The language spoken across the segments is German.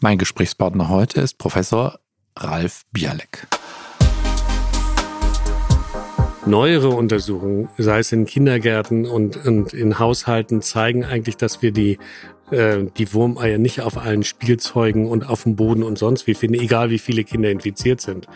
Mein Gesprächspartner heute ist Professor Ralf Bialek. Neuere Untersuchungen, sei es in Kindergärten und, und in Haushalten, zeigen eigentlich, dass wir die äh, die Wurmeier nicht auf allen Spielzeugen und auf dem Boden und sonst wie finden, egal wie viele Kinder infiziert sind.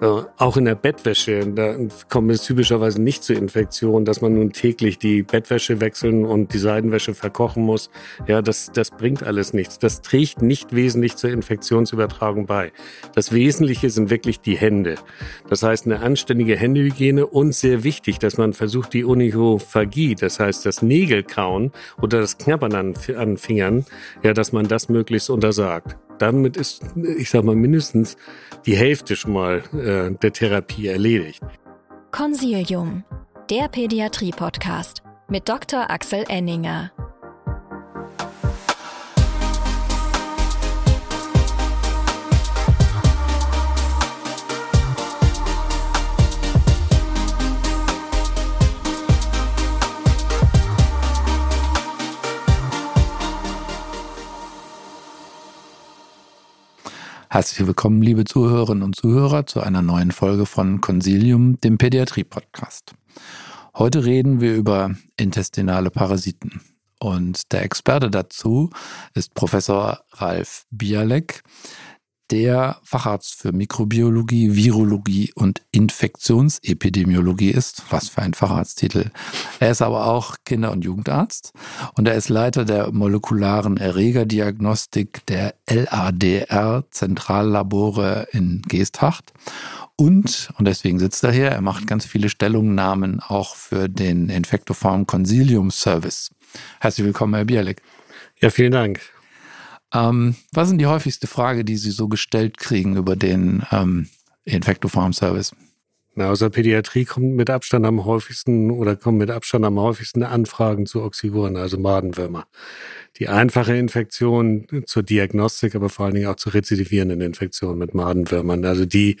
Äh, auch in der Bettwäsche, da kommt es typischerweise nicht zur Infektion, dass man nun täglich die Bettwäsche wechseln und die Seidenwäsche verkochen muss. Ja, das, das bringt alles nichts. Das trägt nicht wesentlich zur Infektionsübertragung bei. Das Wesentliche sind wirklich die Hände. Das heißt, eine anständige Händehygiene und sehr wichtig, dass man versucht, die Onychophagie, das heißt das Nägelkauen oder das Knabbern an, an Fingern, ja, dass man das möglichst untersagt. Damit ist, ich sag mal, mindestens die Hälfte schon mal äh, der Therapie erledigt. Consilium, der Pädiatrie-Podcast mit Dr. Axel Enninger. Herzlich willkommen, liebe Zuhörerinnen und Zuhörer, zu einer neuen Folge von Consilium, dem Pädiatrie-Podcast. Heute reden wir über intestinale Parasiten. Und der Experte dazu ist Professor Ralf Bialek der Facharzt für Mikrobiologie, Virologie und Infektionsepidemiologie ist. Was für ein Facharzttitel. Er ist aber auch Kinder- und Jugendarzt und er ist Leiter der molekularen Erregerdiagnostik der LADR Zentrallabore in Geesthacht. Und, und deswegen sitzt er hier, er macht ganz viele Stellungnahmen auch für den Infektoform Consilium Service. Herzlich willkommen, Herr Bierleck. Ja, vielen Dank. Ähm, was sind die häufigste Frage, die Sie so gestellt kriegen über den ähm, Infectofarm Service? Na, aus der Pädiatrie kommt mit Abstand am häufigsten oder kommen mit Abstand am häufigsten Anfragen zu Oxyguren, also Madenwürmer. Die einfache Infektion zur Diagnostik, aber vor allen Dingen auch zu rezidivierenden Infektionen mit Madenwürmern. Also die,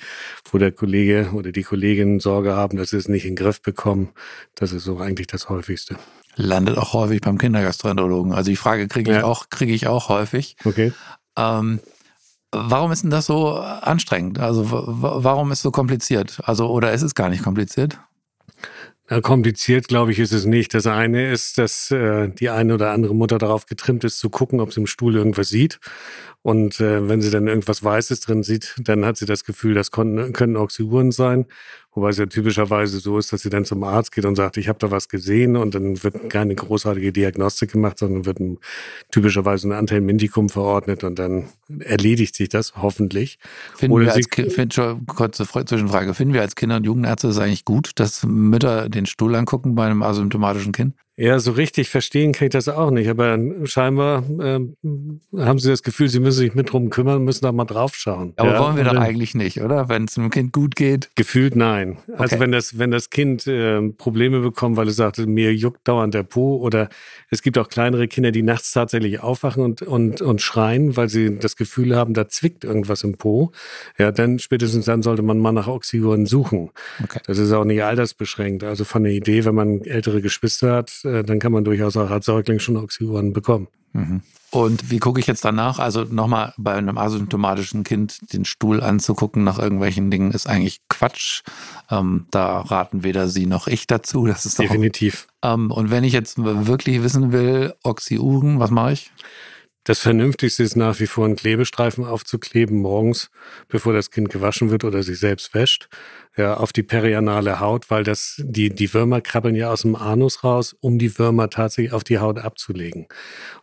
wo der Kollege oder die Kollegin Sorge haben, dass sie es nicht in den Griff bekommen, das ist so eigentlich das häufigste landet auch häufig beim Kindergastroenterologen. Also die Frage kriege ich ja. auch, kriege ich auch häufig. Okay. Ähm, warum ist denn das so anstrengend? Also warum ist es so kompliziert? Also oder ist es gar nicht kompliziert? Kompliziert, glaube ich, ist es nicht. Das eine ist, dass äh, die eine oder andere Mutter darauf getrimmt ist, zu gucken, ob sie im Stuhl irgendwas sieht. Und äh, wenn sie dann irgendwas Weißes drin sieht, dann hat sie das Gefühl, das können, können Oxyuren sein. Wobei es ja typischerweise so ist, dass sie dann zum Arzt geht und sagt, ich habe da was gesehen und dann wird keine großartige Diagnostik gemacht, sondern wird ein, typischerweise ein Anteilmintikum verordnet und dann erledigt sich das hoffentlich. Finden Oder wir als, find, kurze Zwischenfrage, finden wir als Kinder- und Jugendärzte es eigentlich gut, dass Mütter den Stuhl angucken bei einem asymptomatischen Kind? Ja, so richtig verstehen kann ich das auch nicht. Aber scheinbar äh, haben sie das Gefühl, sie müssen sich mit drum kümmern, müssen da mal drauf schauen. Aber ja? wollen wir doch eigentlich nicht, oder? Wenn es einem Kind gut geht? Gefühlt nein. Also okay. Also wenn das, wenn das Kind äh, Probleme bekommt, weil es sagt, mir juckt dauernd der Po oder es gibt auch kleinere Kinder, die nachts tatsächlich aufwachen und, und, und schreien, weil sie das Gefühl haben, da zwickt irgendwas im Po. Ja, dann spätestens dann sollte man mal nach Oxygoren suchen. Okay. Das ist auch nicht altersbeschränkt. Also von der Idee, wenn man ältere Geschwister hat, dann kann man durchaus auch als Säugling schon Oxyuren bekommen. Mhm. Und wie gucke ich jetzt danach? Also nochmal bei einem asymptomatischen Kind den Stuhl anzugucken nach irgendwelchen Dingen ist eigentlich Quatsch. Ähm, da raten weder Sie noch ich dazu. Das ist definitiv. Auch, ähm, und wenn ich jetzt wirklich wissen will, Oxyuren, was mache ich? Das Vernünftigste ist nach wie vor einen Klebestreifen aufzukleben morgens, bevor das Kind gewaschen wird oder sich selbst wäscht, ja, auf die perianale Haut, weil das, die, die Würmer krabbeln ja aus dem Anus raus, um die Würmer tatsächlich auf die Haut abzulegen.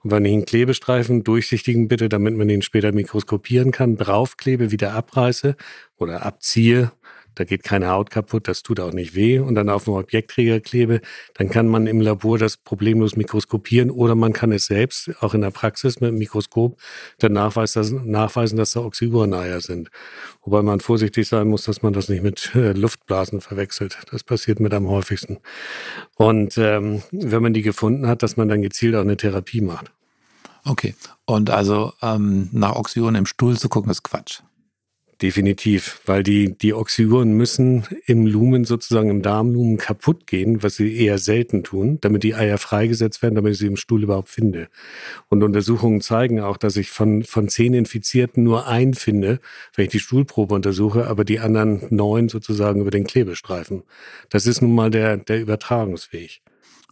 Und wenn ich einen Klebestreifen durchsichtigen bitte, damit man ihn später mikroskopieren kann, draufklebe, wieder abreiße oder abziehe, da geht keine Haut kaputt, das tut auch nicht weh und dann auf dem Objektträger klebe, dann kann man im Labor das problemlos mikroskopieren oder man kann es selbst, auch in der Praxis mit dem Mikroskop, dann nachweisen, dass, da Oxygoreneier sind. Wobei man vorsichtig sein muss, dass man das nicht mit äh, Luftblasen verwechselt. Das passiert mit am häufigsten. Und ähm, wenn man die gefunden hat, dass man dann gezielt auch eine Therapie macht. Okay. Und also ähm, nach Oxygoren im Stuhl zu gucken, ist Quatsch. Definitiv, weil die, die Oxyuren müssen im Lumen, sozusagen im Darmlumen kaputt gehen, was sie eher selten tun, damit die Eier freigesetzt werden, damit ich sie im Stuhl überhaupt finde. Und Untersuchungen zeigen auch, dass ich von, von zehn Infizierten nur einen finde, wenn ich die Stuhlprobe untersuche, aber die anderen neun sozusagen über den Klebestreifen. Das ist nun mal der, der Übertragungsweg.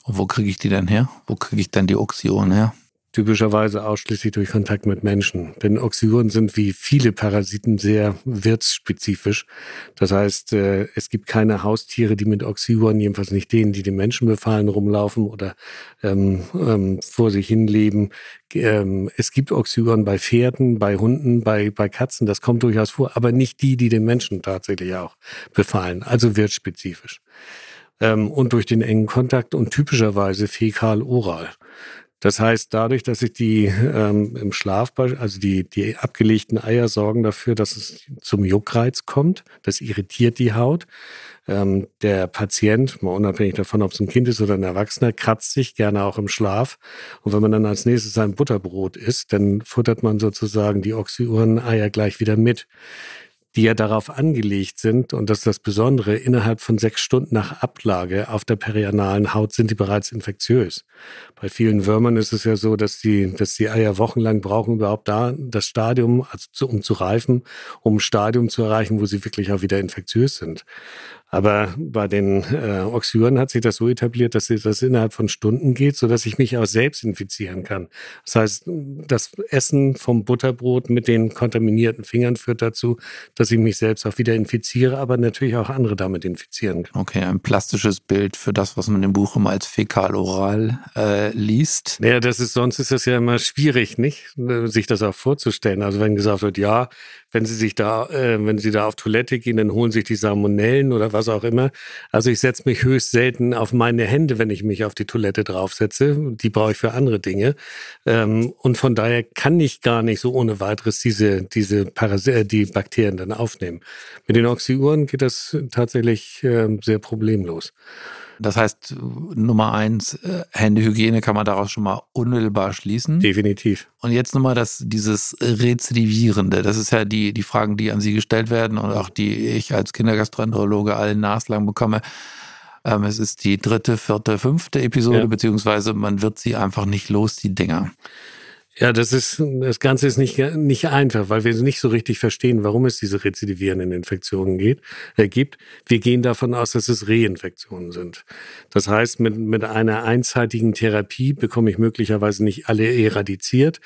Und wo kriege ich die denn her? Wo kriege ich dann die Oxyuren her? Typischerweise ausschließlich durch Kontakt mit Menschen. Denn Oxyuren sind wie viele Parasiten sehr wirtsspezifisch. Das heißt, äh, es gibt keine Haustiere, die mit Oxyuren, jedenfalls nicht denen, die den Menschen befallen, rumlaufen oder ähm, ähm, vor sich hin leben. Ähm, es gibt Oxyuren bei Pferden, bei Hunden, bei, bei Katzen, das kommt durchaus vor, aber nicht die, die den Menschen tatsächlich auch befallen, also wirtsspezifisch. Ähm, und durch den engen Kontakt und typischerweise fäkal-oral. Das heißt, dadurch, dass ich die ähm, im Schlaf, also die, die abgelegten Eier sorgen dafür, dass es zum Juckreiz kommt. Das irritiert die Haut. Ähm, der Patient, mal unabhängig davon, ob es ein Kind ist oder ein Erwachsener, kratzt sich gerne auch im Schlaf. Und wenn man dann als nächstes ein Butterbrot isst, dann futtert man sozusagen die Oxyuren-Eier gleich wieder mit die ja darauf angelegt sind, und das ist das Besondere, innerhalb von sechs Stunden nach Ablage auf der perianalen Haut sind die bereits infektiös. Bei vielen Würmern ist es ja so, dass die, dass die Eier wochenlang brauchen, überhaupt da das Stadium, also um zu reifen, um ein Stadium zu erreichen, wo sie wirklich auch wieder infektiös sind. Aber bei den äh, Oxyuren hat sich das so etabliert, dass das innerhalb von Stunden geht, so dass ich mich auch selbst infizieren kann. Das heißt, das Essen vom Butterbrot mit den kontaminierten Fingern führt dazu, dass ich mich selbst auch wieder infiziere, aber natürlich auch andere damit infizieren kann. Okay, ein plastisches Bild für das, was man im Buch immer als fäkal-oral äh, liest. Naja, das ist, sonst ist das ja immer schwierig, nicht? Sich das auch vorzustellen. Also wenn gesagt wird, ja, wenn Sie sich da, äh, wenn Sie da auf Toilette gehen, dann holen sich die Salmonellen oder was auch immer. Also ich setze mich höchst selten auf meine Hände, wenn ich mich auf die Toilette draufsetze. Die brauche ich für andere Dinge. Ähm, und von daher kann ich gar nicht so ohne weiteres diese, diese Parasit äh, die Bakterien dann aufnehmen. Mit den Oxyuren geht das tatsächlich äh, sehr problemlos. Das heißt, Nummer eins, äh, Händehygiene kann man daraus schon mal unmittelbar schließen. Definitiv. Und jetzt nochmal das, dieses Rezidivierende. Das ist ja die, die Fragen, die an Sie gestellt werden und auch die ich als Kindergastroenterologe allen naslang bekomme. Ähm, es ist die dritte, vierte, fünfte Episode, ja. beziehungsweise man wird sie einfach nicht los, die Dinger. Ja, das ist, das Ganze ist nicht, nicht einfach, weil wir nicht so richtig verstehen, warum es diese rezidivierenden Infektionen geht, äh, gibt. Wir gehen davon aus, dass es Reinfektionen sind. Das heißt, mit, mit einer einzeitigen Therapie bekomme ich möglicherweise nicht alle eradiziert.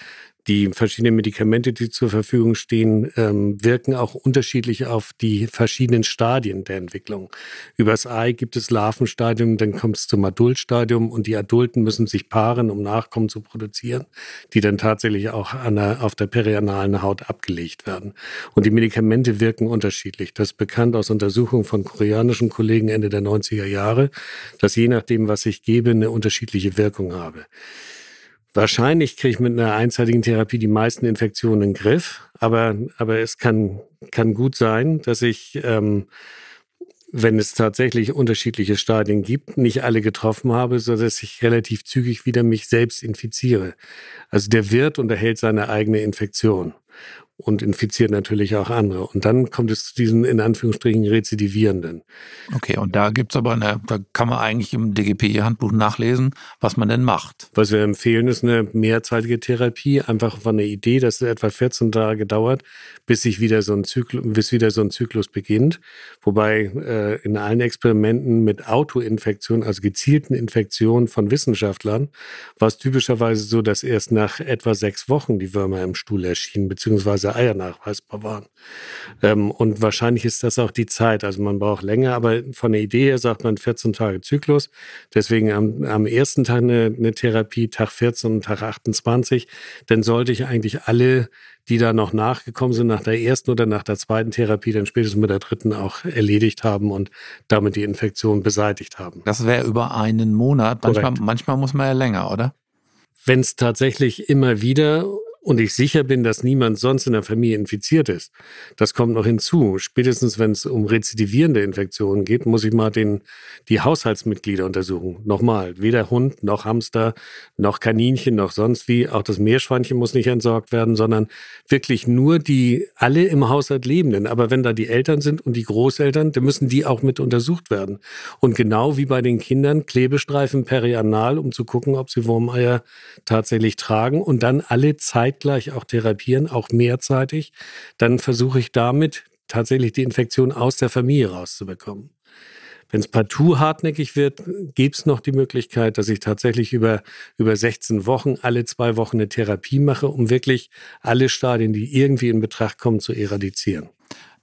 Die verschiedenen Medikamente, die zur Verfügung stehen, ähm, wirken auch unterschiedlich auf die verschiedenen Stadien der Entwicklung. Übers Ei gibt es Larvenstadium, dann kommt es zum Adultstadium und die Adulten müssen sich paaren, um Nachkommen zu produzieren, die dann tatsächlich auch der, auf der perianalen Haut abgelegt werden. Und die Medikamente wirken unterschiedlich. Das ist bekannt aus Untersuchungen von koreanischen Kollegen Ende der 90er Jahre, dass je nachdem, was ich gebe, eine unterschiedliche Wirkung habe. Wahrscheinlich kriege ich mit einer einzeitigen Therapie die meisten Infektionen in den Griff, aber, aber es kann, kann gut sein, dass ich, ähm, wenn es tatsächlich unterschiedliche Stadien gibt, nicht alle getroffen habe, so dass ich relativ zügig wieder mich selbst infiziere. Also der Wirt unterhält seine eigene Infektion und infiziert natürlich auch andere. Und dann kommt es zu diesen in Anführungsstrichen Rezidivierenden. Okay, und da gibt's aber eine, da kann man eigentlich im DGPI-Handbuch nachlesen, was man denn macht. Was wir empfehlen, ist eine mehrzeitige Therapie, einfach von der Idee, dass es etwa 14 Tage dauert, bis sich wieder so ein Zyklus, bis wieder so ein Zyklus beginnt. Wobei äh, in allen Experimenten mit Autoinfektionen, also gezielten Infektionen von Wissenschaftlern, war es typischerweise so, dass erst nach etwa sechs Wochen die Würmer im Stuhl erschienen, beziehungsweise Eier nachweisbar waren. Ähm, und wahrscheinlich ist das auch die Zeit. Also man braucht länger, aber von der Idee her sagt man 14 Tage Zyklus. Deswegen am, am ersten Tag eine, eine Therapie, Tag 14 und Tag 28. Dann sollte ich eigentlich alle die da noch nachgekommen sind nach der ersten oder nach der zweiten Therapie, dann spätestens mit der dritten auch erledigt haben und damit die Infektion beseitigt haben. Das wäre über einen Monat. Manchmal, manchmal muss man ja länger, oder? Wenn es tatsächlich immer wieder und ich sicher bin, dass niemand sonst in der Familie infiziert ist, das kommt noch hinzu. Spätestens wenn es um rezidivierende Infektionen geht, muss ich mal den, die Haushaltsmitglieder untersuchen. Nochmal, weder Hund noch Hamster noch Kaninchen noch sonst wie. Auch das Meerschweinchen muss nicht entsorgt werden, sondern wirklich nur die alle im Haushalt Lebenden. Aber wenn da die Eltern sind und die Großeltern, dann müssen die auch mit untersucht werden. Und genau wie bei den Kindern Klebestreifen perianal, um zu gucken, ob sie Wurmeier tatsächlich tragen und dann alle Zeit zeitgleich auch therapieren, auch mehrzeitig, dann versuche ich damit tatsächlich die Infektion aus der Familie rauszubekommen. Wenn es partout hartnäckig wird, gibt es noch die Möglichkeit, dass ich tatsächlich über, über 16 Wochen alle zwei Wochen eine Therapie mache, um wirklich alle Stadien, die irgendwie in Betracht kommen, zu eradizieren.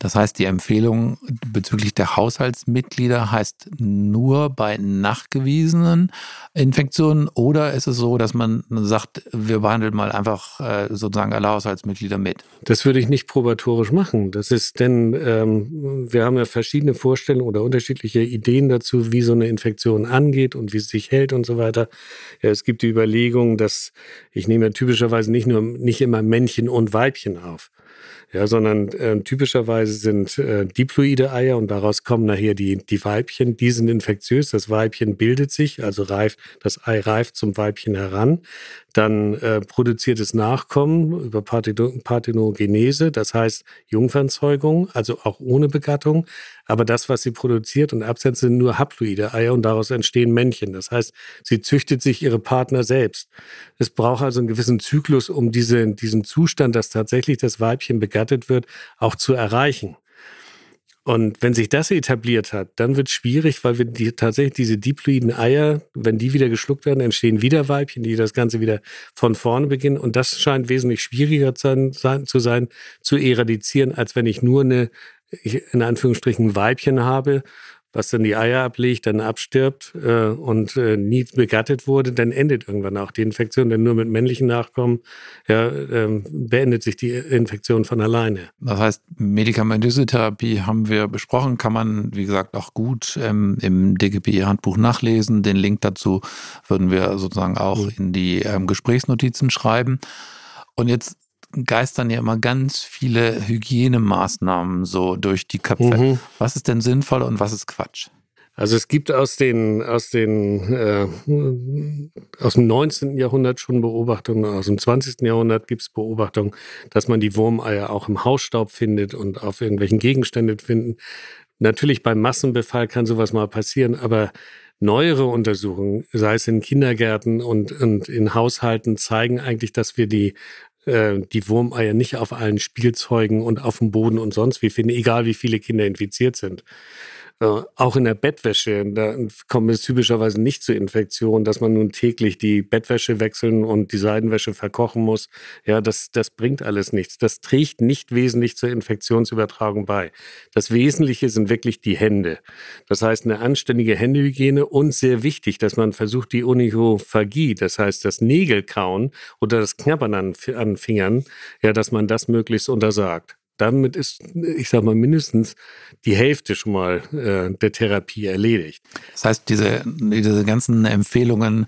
Das heißt, die Empfehlung bezüglich der Haushaltsmitglieder heißt nur bei nachgewiesenen Infektionen oder ist es so, dass man sagt, wir behandeln mal einfach äh, sozusagen alle Haushaltsmitglieder mit? Das würde ich nicht probatorisch machen. Das ist denn, ähm, wir haben ja verschiedene Vorstellungen oder unterschiedliche Ideen dazu, wie so eine Infektion angeht und wie es sich hält und so weiter. Ja, es gibt die Überlegung, dass ich nehme ja typischerweise nicht nur nicht immer Männchen und Weibchen auf ja, sondern äh, typischerweise sind äh, diploide Eier und daraus kommen nachher die, die Weibchen, die sind infektiös. Das Weibchen bildet sich, also reift, das Ei reift zum Weibchen heran. Dann äh, produziert es Nachkommen über Parthenogenese, das heißt Jungfernzeugung, also auch ohne Begattung. Aber das, was sie produziert und absetzt, sind nur haploide Eier und daraus entstehen Männchen. Das heißt, sie züchtet sich ihre Partner selbst. Es braucht also einen gewissen Zyklus, um diese, diesen Zustand, dass tatsächlich das Weibchen begattet wird, auch zu erreichen. Und wenn sich das etabliert hat, dann wird es schwierig, weil wir die, tatsächlich diese diploiden Eier, wenn die wieder geschluckt werden, entstehen wieder Weibchen, die das Ganze wieder von vorne beginnen. Und das scheint wesentlich schwieriger zu sein, zu, sein, zu eradizieren, als wenn ich nur eine, in Anführungsstrichen, Weibchen habe was dann die Eier ablegt, dann abstirbt äh, und äh, nie begattet wurde, dann endet irgendwann auch die Infektion. Denn nur mit männlichen Nachkommen ja, ähm, beendet sich die Infektion von alleine. Das heißt, medikamentöse Therapie haben wir besprochen, kann man, wie gesagt, auch gut ähm, im DGPI-Handbuch nachlesen. Den Link dazu würden wir sozusagen auch in die ähm, Gesprächsnotizen schreiben. Und jetzt geistern ja immer ganz viele Hygienemaßnahmen so durch die Köpfe. Mhm. Was ist denn sinnvoll und was ist Quatsch? Also es gibt aus den aus den äh, aus dem 19. Jahrhundert schon Beobachtungen, aus dem 20. Jahrhundert gibt es Beobachtungen, dass man die Wurmeier auch im Hausstaub findet und auf irgendwelchen Gegenständen finden. Natürlich beim Massenbefall kann sowas mal passieren, aber neuere Untersuchungen, sei es in Kindergärten und, und in Haushalten, zeigen eigentlich, dass wir die äh, die Wurmeier nicht auf allen Spielzeugen und auf dem Boden und sonst wie finden, egal wie viele Kinder infiziert sind. Äh, auch in der Bettwäsche, da kommt es typischerweise nicht zu Infektionen, dass man nun täglich die Bettwäsche wechseln und die Seidenwäsche verkochen muss. Ja, das, das bringt alles nichts. Das trägt nicht wesentlich zur Infektionsübertragung bei. Das Wesentliche sind wirklich die Hände. Das heißt, eine anständige Händehygiene und sehr wichtig, dass man versucht, die Onychophagie, das heißt das Nägelkauen oder das Knabbern an, an Fingern, ja, dass man das möglichst untersagt damit ist, ich sag mal, mindestens die Hälfte schon mal äh, der Therapie erledigt. Das heißt, diese, diese ganzen Empfehlungen,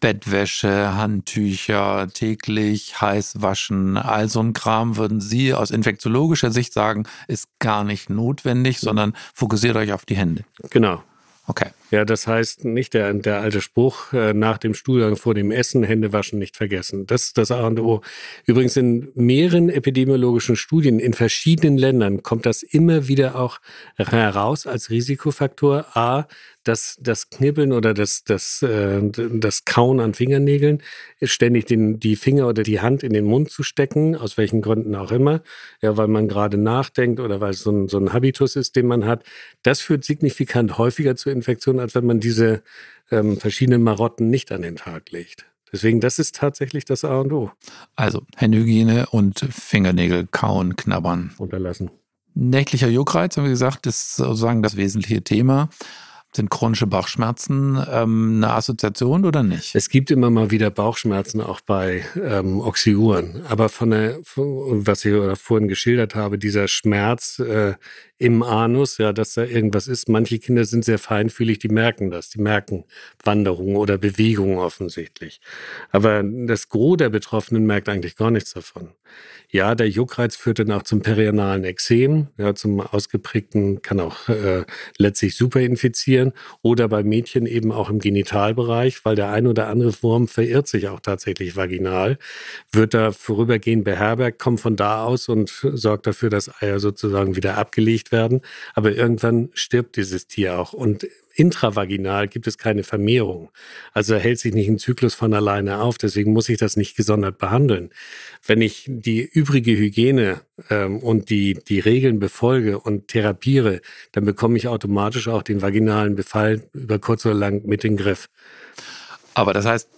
Bettwäsche, Handtücher, täglich heiß waschen, all so ein Kram, würden Sie aus infektiologischer Sicht sagen, ist gar nicht notwendig, sondern fokussiert euch auf die Hände. Genau. Okay. Ja, das heißt nicht der, der alte Spruch, äh, nach dem Stuhlgang vor dem Essen Hände waschen nicht vergessen. Das ist das A und O. Übrigens in mehreren epidemiologischen Studien in verschiedenen Ländern kommt das immer wieder auch heraus als Risikofaktor. A, dass das Knibbeln oder das, das, äh, das Kauen an Fingernägeln, ständig den, die Finger oder die Hand in den Mund zu stecken, aus welchen Gründen auch immer, ja, weil man gerade nachdenkt oder weil es so ein, so ein Habitus ist, den man hat, das führt signifikant häufiger zu Infektionen, als wenn man diese ähm, verschiedenen Marotten nicht an den Tag legt. Deswegen, das ist tatsächlich das A und O. Also Händehygiene und Fingernägel kauen, knabbern. Unterlassen. Nächtlicher Juckreiz, haben wir gesagt, ist sozusagen das wesentliche Thema. Sind chronische Bauchschmerzen ähm, eine Assoziation oder nicht? Es gibt immer mal wieder Bauchschmerzen auch bei ähm, Oxyuren. Aber von der, von, was ich vorhin geschildert habe, dieser Schmerz äh, im Anus, ja, dass da irgendwas ist. Manche Kinder sind sehr feinfühlig, die merken das. Die merken Wanderungen oder Bewegungen offensichtlich. Aber das Gros der Betroffenen merkt eigentlich gar nichts davon. Ja, der Juckreiz führt dann auch zum perianalen Exem, ja, zum ausgeprägten, kann auch äh, letztlich super infizieren oder bei Mädchen eben auch im Genitalbereich, weil der ein oder andere Wurm verirrt sich auch tatsächlich vaginal, wird da vorübergehend beherbergt, kommt von da aus und sorgt dafür, dass Eier sozusagen wieder abgelegt werden. Aber irgendwann stirbt dieses Tier auch und intravaginal gibt es keine Vermehrung. Also hält sich nicht ein Zyklus von alleine auf. Deswegen muss ich das nicht gesondert behandeln. Wenn ich die übrige Hygiene ähm, und die, die Regeln befolge und therapiere, dann bekomme ich automatisch auch den vaginalen Befall über kurz oder lang mit in den Griff. Aber das heißt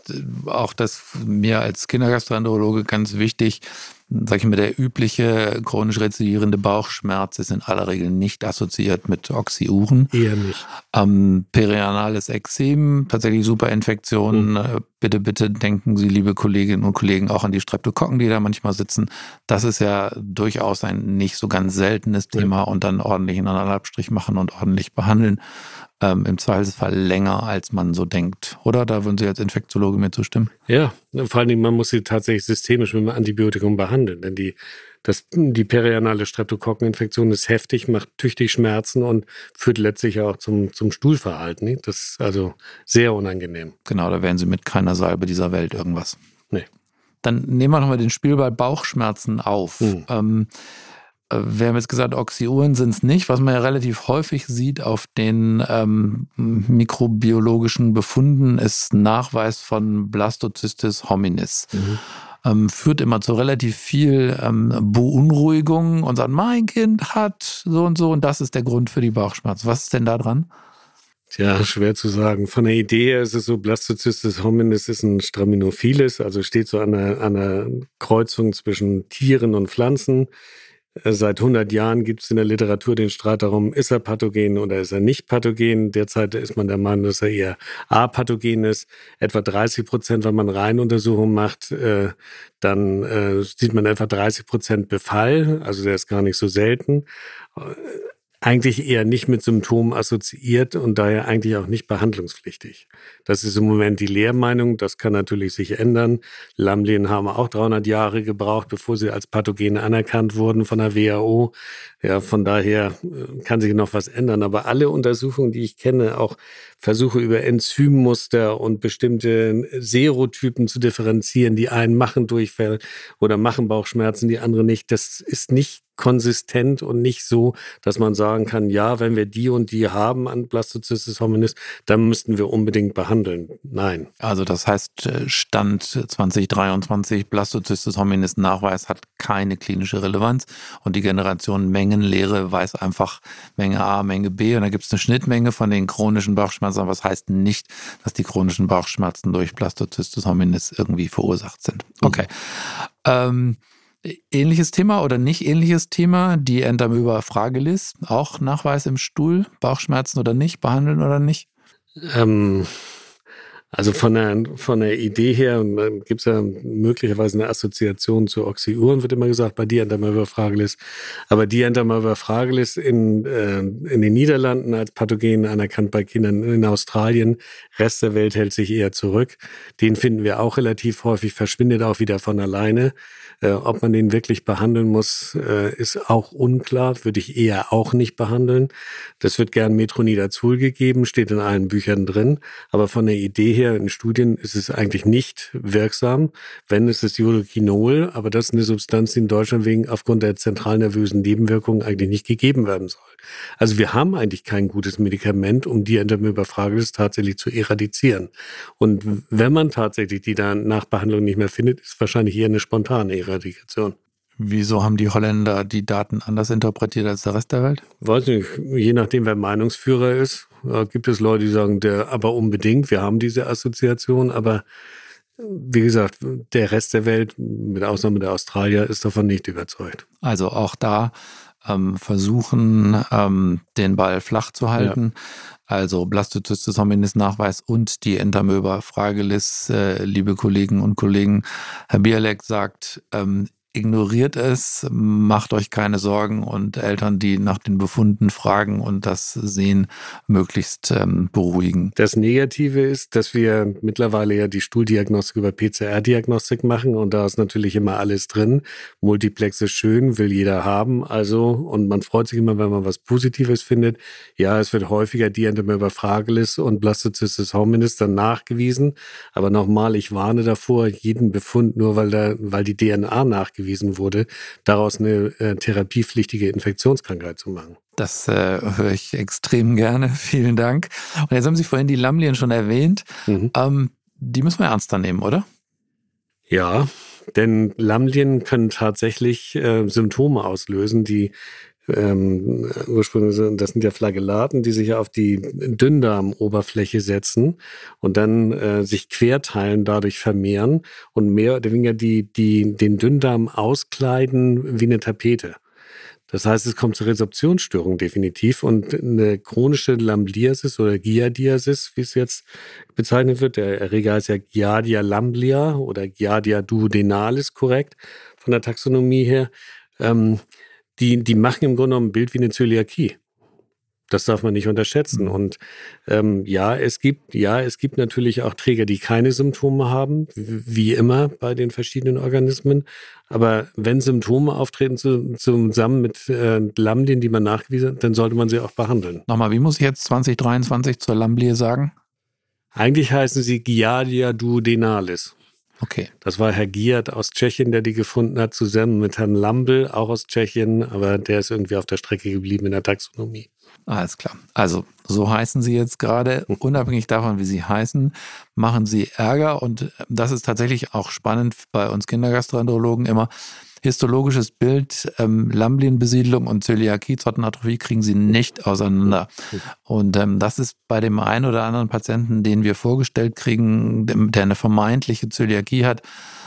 auch, dass mir als Kindergastroenterologe ganz wichtig, sag ich mal, der übliche chronisch rezidierende Bauchschmerz ist in aller Regel nicht assoziiert mit Oxyuren. Eher nicht. Ähm, perianales Ekzem, tatsächlich Superinfektionen. Mhm. Bitte, bitte denken Sie, liebe Kolleginnen und Kollegen, auch an die Streptokokken, die da manchmal sitzen. Das ist ja durchaus ein nicht so ganz seltenes Thema ja. und dann ordentlich einen Analabstrich machen und ordentlich behandeln ähm, im Zweifelsfall länger, als man so denkt. Oder? Da würden Sie als Infektiologe mir zustimmen? Ja, vor allen Dingen, man muss sie tatsächlich systemisch mit einem Antibiotikum behandeln, denn die, das, die perianale Streptokokkeninfektion ist heftig, macht tüchtig Schmerzen und führt letztlich auch zum, zum Stuhlverhalten. Das ist also sehr unangenehm. Genau, da werden Sie mit keiner Salbe dieser Welt irgendwas. Nee. Dann nehmen wir nochmal den Spielball Bauchschmerzen auf. Hm. Ähm, äh, wir haben jetzt gesagt, Oxyuren sind es nicht, was man ja relativ häufig sieht auf den ähm, mikrobiologischen Befunden, ist Nachweis von Blastocystis hominis. Mhm. Ähm, führt immer zu relativ viel ähm, Beunruhigung und sagt, mein Kind hat so und so und das ist der Grund für die Bauchschmerzen. Was ist denn da dran? Tja, schwer zu sagen. Von der Idee her ist es so, Blastocystis hominis ist ein Straminophiles, also steht so an einer, an einer Kreuzung zwischen Tieren und Pflanzen seit 100 Jahren gibt es in der Literatur den Streit darum, ist er pathogen oder ist er nicht pathogen. Derzeit ist man der Meinung, dass er eher apathogen ist. Etwa 30 Prozent, wenn man Reihenuntersuchungen macht, äh, dann äh, sieht man etwa 30 Prozent Befall. Also der ist gar nicht so selten eigentlich eher nicht mit Symptomen assoziiert und daher eigentlich auch nicht behandlungspflichtig. Das ist im Moment die Lehrmeinung. Das kann natürlich sich ändern. Lammlehen haben auch 300 Jahre gebraucht, bevor sie als Pathogen anerkannt wurden von der WHO. Ja, von daher äh, kann sich noch was ändern. Aber alle Untersuchungen, die ich kenne, auch Versuche über Enzymmuster und bestimmte Serotypen zu differenzieren, die einen machen Durchfall oder machen Bauchschmerzen, die andere nicht, das ist nicht konsistent und nicht so, dass man sagen kann, ja, wenn wir die und die haben an Blastocystis hominis, dann müssten wir unbedingt behandeln. Nein. Also das heißt, äh, Stand 2023 Blastocystis hominis Nachweis hat keine klinische Relevanz und die Generation Mengenlehre weiß einfach Menge A, Menge B und da gibt es eine Schnittmenge von den chronischen Bauchschmerzen, aber das heißt nicht, dass die chronischen Bauchschmerzen durch Blastocystis hominis irgendwie verursacht sind. Okay. Mhm. Ähm, Ähnliches Thema oder nicht ähnliches Thema, die Endamöber Fragelis, auch Nachweis im Stuhl, Bauchschmerzen oder nicht, behandeln oder nicht? Ähm, also von der, von der Idee her gibt es ja möglicherweise eine Assoziation zu Oxyuren, wird immer gesagt, bei Dianthomöber fragilis. Aber Dianthomöber fragilis in, äh, in den Niederlanden als Pathogen anerkannt bei Kindern in Australien. Rest der Welt hält sich eher zurück. Den finden wir auch relativ häufig, verschwindet auch wieder von alleine. Äh, ob man den wirklich behandeln muss, äh, ist auch unklar, würde ich eher auch nicht behandeln. Das wird gern Metronidazol gegeben, steht in allen Büchern drin. Aber von der Idee her in Studien ist es eigentlich nicht wirksam. Wenn es ist Iodoquinol, aber das ist eine Substanz, die in Deutschland wegen aufgrund der zentralnervösen Nebenwirkungen eigentlich nicht gegeben werden soll. Also wir haben eigentlich kein gutes Medikament, um die Endomyberphages tatsächlich zu eradizieren. Und wenn man tatsächlich die dann nach Behandlung nicht mehr findet, ist wahrscheinlich eher eine spontane Eradikation. Wieso haben die Holländer die Daten anders interpretiert als der Rest der Welt? Weiß nicht, je nachdem, wer Meinungsführer ist, gibt es Leute, die sagen, der, aber unbedingt, wir haben diese Assoziation, aber wie gesagt, der Rest der Welt, mit Ausnahme der Australier, ist davon nicht überzeugt. Also auch da ähm, versuchen, ähm, den Ball flach zu halten. Ja. Also Blastocystis hominis Nachweis und die Entamöber Fragelis, äh, liebe Kollegen und Kollegen. Herr Bialek sagt, ähm, ignoriert es, macht euch keine Sorgen und Eltern, die nach den Befunden fragen und das sehen, möglichst ähm, beruhigen. Das Negative ist, dass wir mittlerweile ja die Stuhldiagnostik über PCR-Diagnostik machen und da ist natürlich immer alles drin. Multiplex ist schön, will jeder haben, also und man freut sich immer, wenn man was Positives findet. Ja, es wird häufiger Diantem über Fragelis und Blastocystis hominis dann nachgewiesen, aber nochmal, ich warne davor, jeden Befund nur weil da, weil die DNA nachgewiesen nachgewiesen wurde, daraus eine äh, therapiepflichtige Infektionskrankheit zu machen. Das äh, höre ich extrem gerne. Vielen Dank. Und jetzt haben Sie vorhin die Lamlien schon erwähnt. Mhm. Ähm, die müssen wir ernster nehmen, oder? Ja, denn Lamlien können tatsächlich äh, Symptome auslösen, die ähm, ursprünglich, das sind ja Flagellaten, die sich auf die Dünndarmoberfläche setzen und dann äh, sich querteilen, dadurch vermehren und mehr oder weniger die, die, den Dünndarm auskleiden wie eine Tapete. Das heißt, es kommt zur Resorptionsstörung definitiv und eine chronische Lambliasis oder Giardiasis, wie es jetzt bezeichnet wird, der Erreger heißt ja Giardia lamblia oder Giardia duodenalis korrekt von der Taxonomie her. Ähm, die, die machen im Grunde genommen ein Bild wie eine Zöliakie. Das darf man nicht unterschätzen. Mhm. Und ähm, ja, es gibt, ja, es gibt natürlich auch Träger, die keine Symptome haben, wie immer bei den verschiedenen Organismen. Aber wenn Symptome auftreten zu, zusammen mit äh, Lambdien, die man nachgewiesen hat, dann sollte man sie auch behandeln. Nochmal, wie muss ich jetzt 2023 zur Lamblie sagen? Eigentlich heißen sie Giardia duodenalis. Okay. Das war Herr Giert aus Tschechien, der die gefunden hat, zusammen mit Herrn Lambel, auch aus Tschechien, aber der ist irgendwie auf der Strecke geblieben in der Taxonomie. Alles klar. Also, so heißen sie jetzt gerade, unabhängig davon, wie sie heißen, machen sie Ärger und das ist tatsächlich auch spannend bei uns Kindergastroenterologen immer histologisches Bild, ähm, Lamblienbesiedlung und Zöliakie, Zottenatrophie kriegen sie nicht auseinander. Und ähm, das ist bei dem einen oder anderen Patienten, den wir vorgestellt kriegen, der eine vermeintliche Zöliakie hat,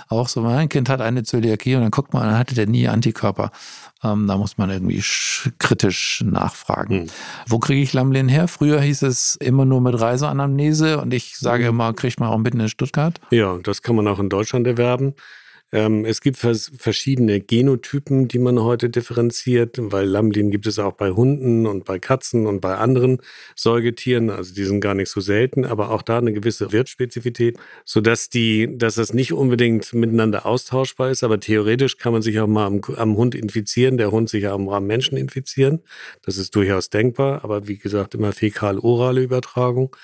auch so, mein Kind hat eine Zöliakie und dann guckt man, dann hatte der nie Antikörper. Ähm, da muss man irgendwie kritisch nachfragen. Hm. Wo kriege ich Lamblien her? Früher hieß es immer nur mit Reiseanamnese und ich sage hm. immer, kriegt man auch mitten in Stuttgart. Ja, das kann man auch in Deutschland erwerben. Ähm, es gibt verschiedene Genotypen, die man heute differenziert, weil Lamblin gibt es auch bei Hunden und bei Katzen und bei anderen Säugetieren. Also die sind gar nicht so selten, aber auch da eine gewisse Wirtspezifität, sodass die, dass das nicht unbedingt miteinander austauschbar ist, aber theoretisch kann man sich auch mal am, am Hund infizieren, der Hund sich auch am Menschen infizieren. Das ist durchaus denkbar, aber wie gesagt, immer fäkal-orale Übertragung.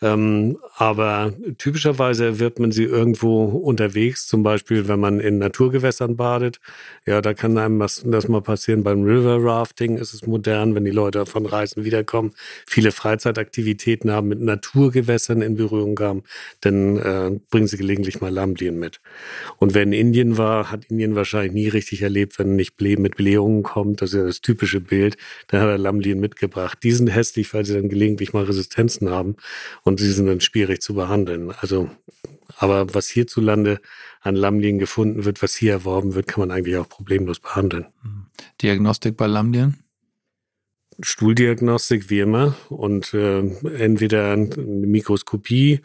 Ähm, aber typischerweise wird man sie irgendwo unterwegs, zum Beispiel, wenn man in Naturgewässern badet. Ja, da kann einem das, das mal passieren. Beim River Rafting ist es modern, wenn die Leute von Reisen wiederkommen, viele Freizeitaktivitäten haben, mit Naturgewässern in Berührung kamen, dann äh, bringen sie gelegentlich mal Lamblien mit. Und wer in Indien war, hat Indien wahrscheinlich nie richtig erlebt, wenn nicht mit Blähungen kommt. Das ist ja das typische Bild. Dann hat er Lamblien mitgebracht. Die sind hässlich, weil sie dann gelegentlich mal Resistenzen haben sie sind dann schwierig zu behandeln. Also, aber was hierzulande an Lamlien gefunden wird, was hier erworben wird, kann man eigentlich auch problemlos behandeln. Diagnostik bei Lamlien? Stuhldiagnostik wie immer und äh, entweder eine Mikroskopie,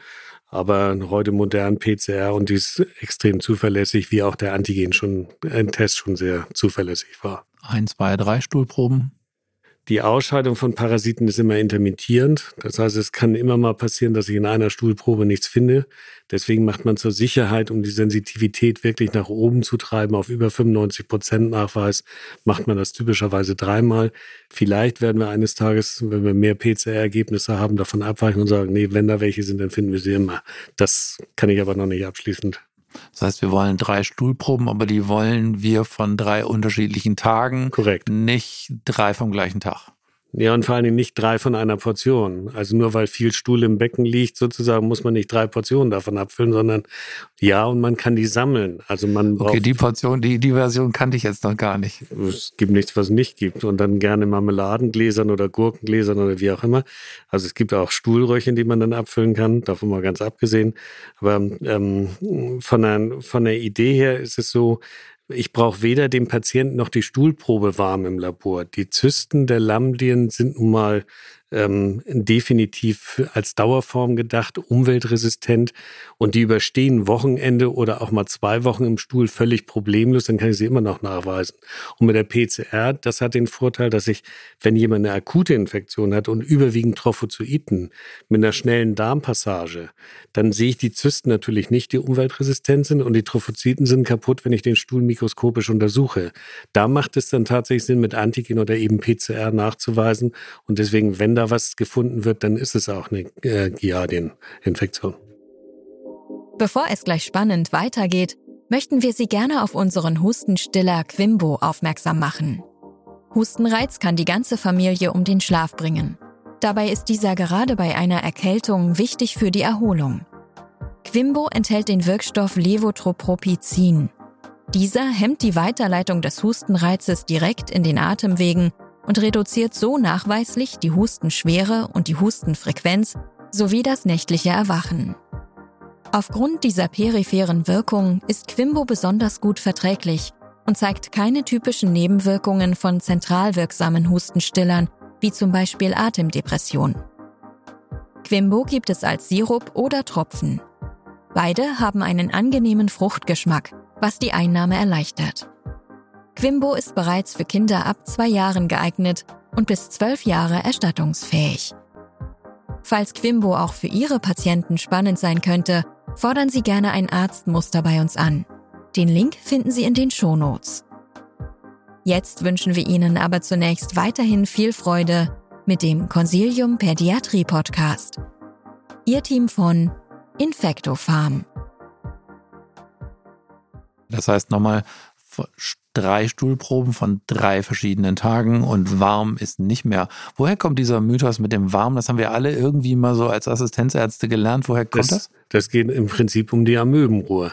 aber heute modern PCR und die ist extrem zuverlässig, wie auch der Antigen schon, ein Test schon sehr zuverlässig war. Ein, zwei, drei Stuhlproben? Die Ausscheidung von Parasiten ist immer intermittierend. Das heißt, es kann immer mal passieren, dass ich in einer Stuhlprobe nichts finde. Deswegen macht man zur Sicherheit, um die Sensitivität wirklich nach oben zu treiben, auf über 95 Prozent Nachweis, macht man das typischerweise dreimal. Vielleicht werden wir eines Tages, wenn wir mehr PCR-Ergebnisse haben, davon abweichen und sagen, nee, wenn da welche sind, dann finden wir sie immer. Das kann ich aber noch nicht abschließend das heißt, wir wollen drei Stuhlproben, aber die wollen wir von drei unterschiedlichen Tagen. Korrekt. Nicht drei vom gleichen Tag. Ja, und vor allen Dingen nicht drei von einer Portion. Also nur weil viel Stuhl im Becken liegt, sozusagen, muss man nicht drei Portionen davon abfüllen, sondern ja, und man kann die sammeln. Also man braucht. Okay, die Portion, die, die Version kannte ich jetzt noch gar nicht. Es gibt nichts, was es nicht gibt. Und dann gerne Marmeladengläsern oder Gurkengläsern oder wie auch immer. Also es gibt auch Stuhlröhrchen, die man dann abfüllen kann, davon mal ganz abgesehen. Aber ähm, von, der, von der Idee her ist es so, ich brauche weder dem Patienten noch die Stuhlprobe warm im Labor. Die Zysten der Lambdien sind nun mal ähm, definitiv als Dauerform gedacht, umweltresistent und die überstehen Wochenende oder auch mal zwei Wochen im Stuhl völlig problemlos, dann kann ich sie immer noch nachweisen. Und mit der PCR, das hat den Vorteil, dass ich, wenn jemand eine akute Infektion hat und überwiegend Trophozoiten mit einer schnellen Darmpassage, dann sehe ich die Zysten natürlich nicht, die umweltresistent sind und die Trophozyten sind kaputt, wenn ich den Stuhl mikroskopisch untersuche. Da macht es dann tatsächlich Sinn, mit Antigen oder eben PCR nachzuweisen. Und deswegen, wenn da was gefunden wird, dann ist es auch eine äh, Giardien-Infektion. Bevor es gleich spannend weitergeht, möchten wir Sie gerne auf unseren Hustenstiller Quimbo aufmerksam machen. Hustenreiz kann die ganze Familie um den Schlaf bringen. Dabei ist dieser gerade bei einer Erkältung wichtig für die Erholung. Quimbo enthält den Wirkstoff Levotropropizin. Dieser hemmt die Weiterleitung des Hustenreizes direkt in den Atemwegen und reduziert so nachweislich die Hustenschwere und die Hustenfrequenz sowie das nächtliche Erwachen. Aufgrund dieser peripheren Wirkung ist Quimbo besonders gut verträglich und zeigt keine typischen Nebenwirkungen von zentral wirksamen Hustenstillern, wie zum Beispiel Atemdepression. Quimbo gibt es als Sirup oder Tropfen. Beide haben einen angenehmen Fruchtgeschmack, was die Einnahme erleichtert. Quimbo ist bereits für Kinder ab zwei Jahren geeignet und bis zwölf Jahre erstattungsfähig. Falls Quimbo auch für Ihre Patienten spannend sein könnte, fordern Sie gerne ein Arztmuster bei uns an. Den Link finden Sie in den Shownotes. Jetzt wünschen wir Ihnen aber zunächst weiterhin viel Freude mit dem Consilium Pädiatrie Podcast. Ihr Team von Infecto Farm. Das heißt nochmal, drei Stuhlproben von drei verschiedenen Tagen und warm ist nicht mehr. Woher kommt dieser Mythos mit dem Warm? Das haben wir alle irgendwie mal so als Assistenzärzte gelernt. Woher kommt das? Das, das geht im Prinzip um die Amöbenruhe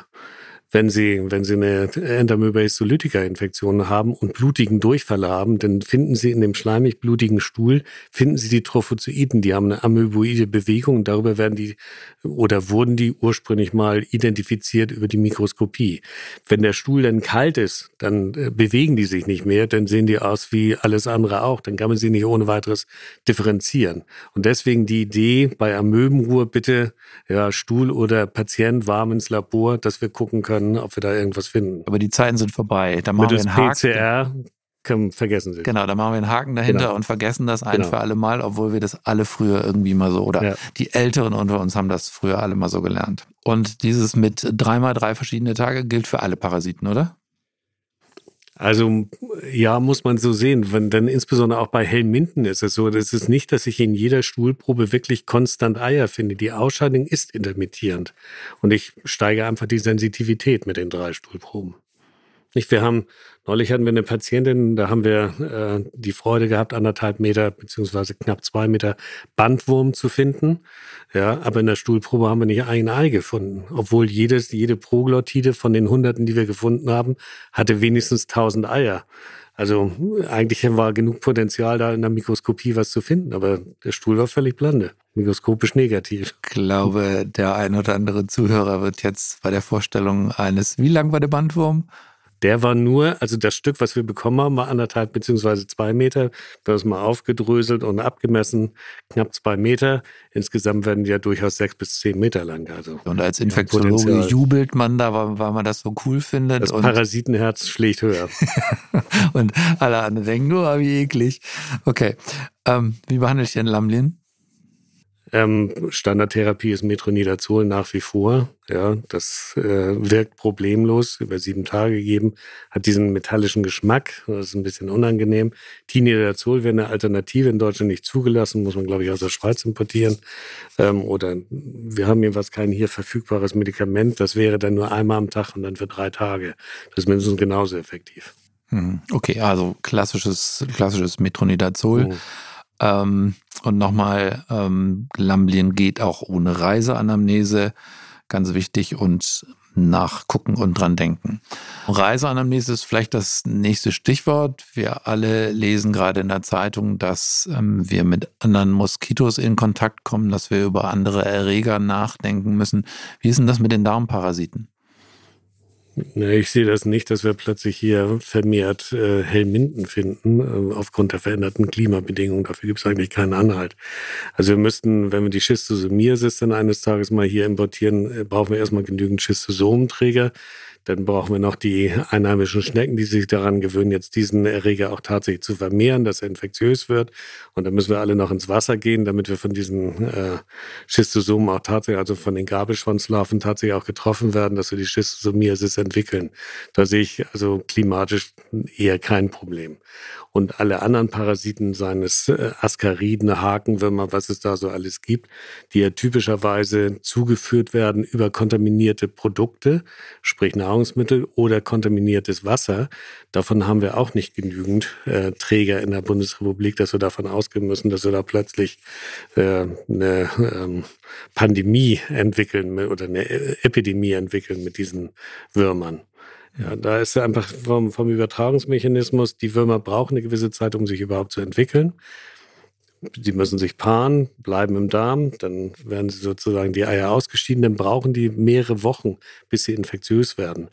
wenn Sie, wenn Sie eine Endomöba Histolytica-Infektion haben und blutigen Durchfall haben, dann finden Sie in dem schleimig blutigen Stuhl, finden Sie die Trophozoiten, die haben eine amöboide Bewegung. Darüber werden die oder wurden die ursprünglich mal identifiziert über die Mikroskopie. Wenn der Stuhl dann kalt ist, dann äh, bewegen die sich nicht mehr, dann sehen die aus wie alles andere auch. Dann kann man sie nicht ohne weiteres differenzieren. Und deswegen die Idee bei Amöbenruhe bitte ja, Stuhl oder Patient warm ins Labor, dass wir gucken können, können, ob wir da irgendwas finden. Aber die Zeiten sind vorbei. Da machen Mittels wir einen Haken. PCR können, vergessen Sie. Genau, da machen wir einen Haken dahinter genau. und vergessen das ein genau. für alle Mal, obwohl wir das alle früher irgendwie mal so, oder ja. die Älteren unter uns haben das früher alle mal so gelernt. Und dieses mit dreimal drei verschiedene Tage gilt für alle Parasiten, oder? Also ja, muss man so sehen. Wenn, denn insbesondere auch bei Helminten ist es so, das ist nicht, dass ich in jeder Stuhlprobe wirklich konstant Eier finde. Die Ausscheidung ist intermittierend. Und ich steige einfach die Sensitivität mit den drei Stuhlproben. Nicht, wir haben, neulich hatten wir eine Patientin, da haben wir äh, die Freude gehabt, anderthalb Meter beziehungsweise knapp zwei Meter Bandwurm zu finden. Ja, aber in der Stuhlprobe haben wir nicht ein Ei gefunden. Obwohl jedes, jede Proglottide von den Hunderten, die wir gefunden haben, hatte wenigstens tausend Eier. Also eigentlich war genug Potenzial da in der Mikroskopie was zu finden, aber der Stuhl war völlig blande, mikroskopisch negativ. Ich glaube, der ein oder andere Zuhörer wird jetzt bei der Vorstellung eines, wie lang war der Bandwurm? Der war nur, also das Stück, was wir bekommen haben, war anderthalb beziehungsweise zwei Meter. Wir haben es mal aufgedröselt und abgemessen, knapp zwei Meter. Insgesamt werden die ja durchaus sechs bis zehn Meter lang. Also, und als Infektiologe jubelt man da, weil man das so cool findet. Das Parasitenherz schlägt höher. und alle anderen denken nur, oh, wie eklig. Okay. Ähm, wie behandle ich denn Lamlin? Ähm, Standardtherapie ist Metronidazol nach wie vor. Ja, das äh, wirkt problemlos, über sieben Tage gegeben, hat diesen metallischen Geschmack, das ist ein bisschen unangenehm. Tinidazol wäre eine Alternative in Deutschland nicht zugelassen, muss man, glaube ich, aus der Schweiz importieren. Ähm, oder wir haben jedenfalls kein hier verfügbares Medikament, das wäre dann nur einmal am Tag und dann für drei Tage. Das ist mindestens genauso effektiv. Hm, okay, also klassisches, klassisches Metronidazol. Oh. Ähm, und nochmal, ähm, Lamblin geht auch ohne Reiseanamnese, ganz wichtig und nachgucken und dran denken. Reiseanamnese ist vielleicht das nächste Stichwort. Wir alle lesen gerade in der Zeitung, dass ähm, wir mit anderen Moskitos in Kontakt kommen, dass wir über andere Erreger nachdenken müssen. Wie ist denn das mit den Darmparasiten? Nee, ich sehe das nicht, dass wir plötzlich hier vermehrt äh, Helminten finden, äh, aufgrund der veränderten Klimabedingungen. Dafür gibt es eigentlich keinen Anhalt. Also wir müssten, wenn wir die Schistosomiasis dann eines Tages mal hier importieren, äh, brauchen wir erstmal genügend Schistosomträger. Dann brauchen wir noch die einheimischen Schnecken, die sich daran gewöhnen, jetzt diesen Erreger auch tatsächlich zu vermehren, dass er infektiös wird. Und dann müssen wir alle noch ins Wasser gehen, damit wir von diesen äh, Schistosomen auch tatsächlich, also von den Gabelschwanzlarven tatsächlich auch getroffen werden, dass wir die Schistosomiasis entwickeln. Da sehe ich also klimatisch eher kein Problem und alle anderen Parasiten, seien es äh, Askariden, Hakenwürmer, was es da so alles gibt, die ja typischerweise zugeführt werden über kontaminierte Produkte, sprich Nahrungsmittel oder kontaminiertes Wasser. Davon haben wir auch nicht genügend äh, Träger in der Bundesrepublik, dass wir davon ausgehen müssen, dass wir da plötzlich äh, eine ähm, Pandemie entwickeln oder eine Epidemie entwickeln mit diesen Würmern. Ja, da ist einfach vom, vom Übertragungsmechanismus, die Würmer brauchen eine gewisse Zeit, um sich überhaupt zu entwickeln. Sie müssen sich paaren, bleiben im Darm, dann werden sie sozusagen die Eier ausgeschieden, dann brauchen die mehrere Wochen, bis sie infektiös werden.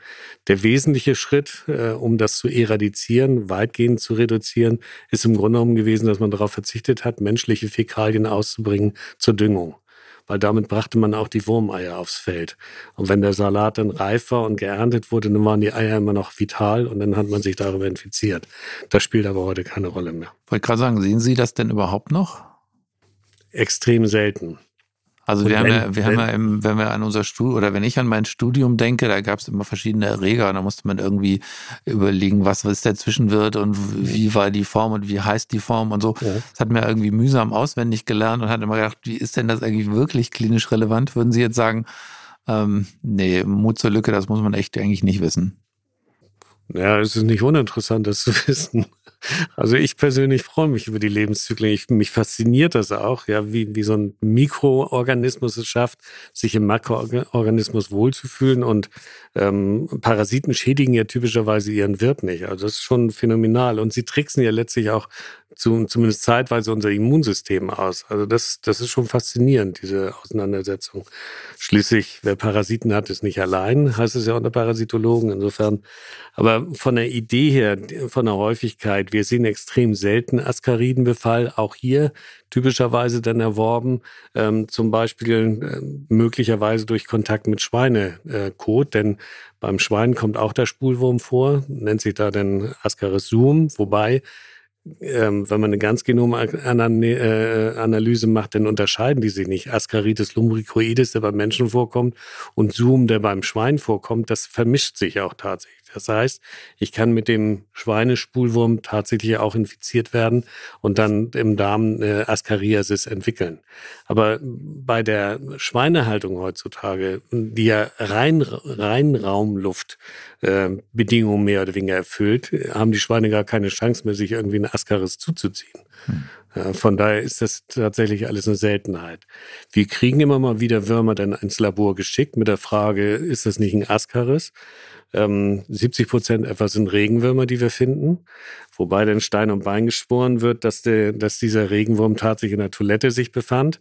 Der wesentliche Schritt, äh, um das zu eradizieren, weitgehend zu reduzieren, ist im Grunde genommen gewesen, dass man darauf verzichtet hat, menschliche Fäkalien auszubringen zur Düngung weil damit brachte man auch die Wurmeier aufs Feld. Und wenn der Salat dann reif war und geerntet wurde, dann waren die Eier immer noch vital und dann hat man sich darüber infiziert. Das spielt aber heute keine Rolle mehr. Wollte gerade sagen, sehen Sie das denn überhaupt noch? Extrem selten. Also wir wenn, haben ja, wir wenn, haben ja im, wenn wir an unser Studium oder wenn ich an mein Studium denke, da gab es immer verschiedene Erreger und da musste man irgendwie überlegen, was, was der Zwischenwirt und wie war die Form und wie heißt die Form und so. Ja. Das hat mir irgendwie mühsam auswendig gelernt und hat immer gedacht, wie ist denn das eigentlich wirklich klinisch relevant? Würden Sie jetzt sagen, ähm, nee, Mut zur Lücke, das muss man echt eigentlich nicht wissen. Ja, es ist nicht uninteressant, das zu wissen. Also ich persönlich freue mich über die Lebenszyklen. Ich, mich fasziniert das auch, ja, wie, wie so ein Mikroorganismus es schafft, sich im Makroorganismus wohlzufühlen. Und ähm, Parasiten schädigen ja typischerweise ihren Wirt nicht. Also das ist schon phänomenal. Und sie tricksen ja letztlich auch zu, zumindest zeitweise unser Immunsystem aus. Also das, das ist schon faszinierend, diese Auseinandersetzung. Schließlich, wer Parasiten hat, ist nicht allein, heißt es ja unter Parasitologen. Insofern, aber von der Idee her, von der Häufigkeit, wir sehen extrem selten Askaridenbefall, auch hier typischerweise dann erworben, ähm, zum Beispiel äh, möglicherweise durch Kontakt mit Schweinekot, denn beim Schwein kommt auch der Spulwurm vor, nennt sich da dann Ascaris suum, wobei ähm, wenn man eine Ganzgenomanalyse macht, dann unterscheiden die sich nicht. Ascaritis lumbricoides, der beim Menschen vorkommt, und Zoom, der beim Schwein vorkommt, das vermischt sich auch tatsächlich. Das heißt, ich kann mit dem Schweinespulwurm tatsächlich auch infiziert werden und dann im Darm eine Askariasis entwickeln. Aber bei der Schweinehaltung heutzutage, die ja rein, Reinraumluftbedingungen äh, mehr oder weniger erfüllt, haben die Schweine gar keine Chance mehr, sich irgendwie eine Askaris zuzuziehen. Hm. Von daher ist das tatsächlich alles eine Seltenheit. Wir kriegen immer mal wieder Würmer dann ins Labor geschickt mit der Frage, ist das nicht ein Askaris? Ähm, 70 Prozent etwa sind Regenwürmer, die wir finden. Wobei dann Stein und Bein geschworen wird, dass, der, dass dieser Regenwurm tatsächlich in der Toilette sich befand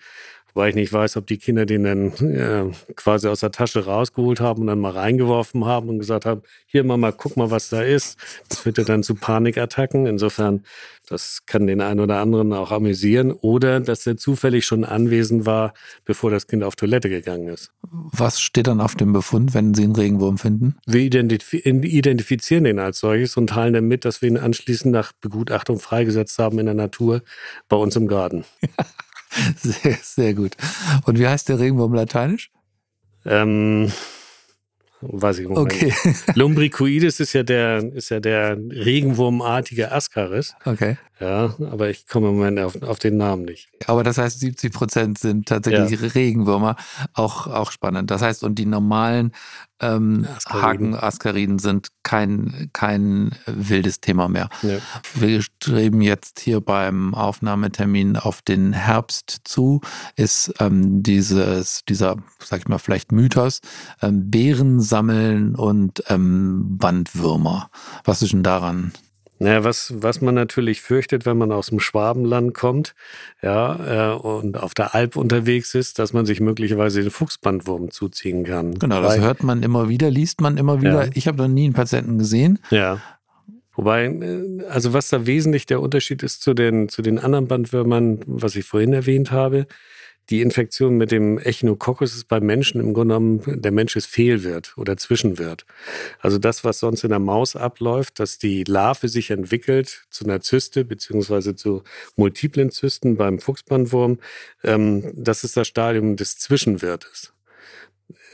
weil ich nicht weiß, ob die Kinder den dann äh, quasi aus der Tasche rausgeholt haben und dann mal reingeworfen haben und gesagt haben, hier Mama, guck mal, was da ist. Das führt ja dann zu Panikattacken. Insofern, das kann den einen oder anderen auch amüsieren. Oder, dass er zufällig schon anwesend war, bevor das Kind auf Toilette gegangen ist. Was steht dann auf dem Befund, wenn Sie einen Regenwurm finden? Wir identifizieren den als solches und teilen dann mit, dass wir ihn anschließend nach Begutachtung freigesetzt haben in der Natur bei uns im Garten. Sehr, sehr gut. Und wie heißt der Regenwurm lateinisch? Ähm, weiß ich nicht. Okay. Lumbricoides ist ja der, ist ja der regenwurmartige Ascaris. Okay. Ja, aber ich komme im Moment auf, auf den Namen nicht. Aber das heißt, 70 Prozent sind tatsächlich ja. Regenwürmer. Auch, auch spannend. Das heißt, und die normalen ähm, Askariden. Haken, sind kein, kein wildes Thema mehr. Ja. Wir streben jetzt hier beim Aufnahmetermin auf den Herbst zu, ist ähm, dieses, dieser, sag ich mal, vielleicht Mythos, ähm, Beeren sammeln und ähm, Bandwürmer. Was ist denn daran Naja, was, was man natürlich fürchtet, wenn man aus dem Schwabenland kommt, ja, äh, und auf der Alp unterwegs ist, dass man sich möglicherweise den Fuchsbandwurm zuziehen kann. Genau, das hört man immer wieder, liest man immer wieder. Ja. Ich habe noch nie einen Patienten gesehen. Ja. Wobei, äh, also was da wesentlich der Unterschied ist zu den, zu den anderen Bandwürmern, was ich vorhin erwähnt habe, die Infektion mit dem Echinococcus ist beim Menschen im Grunde genommen, der Mensch ist Fehlwirt oder Zwischenwirt. Also das, was sonst in der Maus abläuft, dass die Larve sich entwickelt zu einer Zyste beziehungsweise zu multiplen Zysten beim Fuchsbandwurm, ähm, das ist das Stadium des Zwischenwirtes.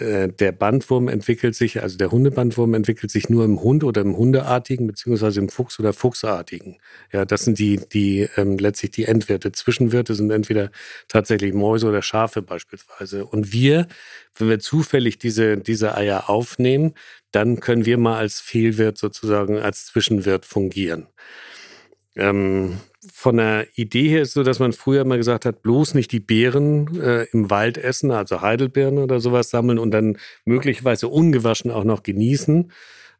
Äh, der Bandwurm entwickelt sich, also der Hundebandwurm entwickelt sich nur im Hund oder im Hundeartigen, beziehungsweise im Fuchs oder Fuchsartigen. Ja, das sind die, die ähm, letztlich die Endwirte. Zwischenwirte sind entweder tatsächlich Mäuse oder Schafe beispielsweise. Und wir, wenn wir zufällig diese, diese Eier aufnehmen, dann können wir mal als Fehlwirt sozusagen als Zwischenwirt fungieren. Ähm, von der Idee her ist so, dass man früher mal gesagt hat, bloß nicht die Beeren äh, im Wald essen, also Heidelbeeren oder sowas sammeln und dann möglicherweise ungewaschen auch noch genießen.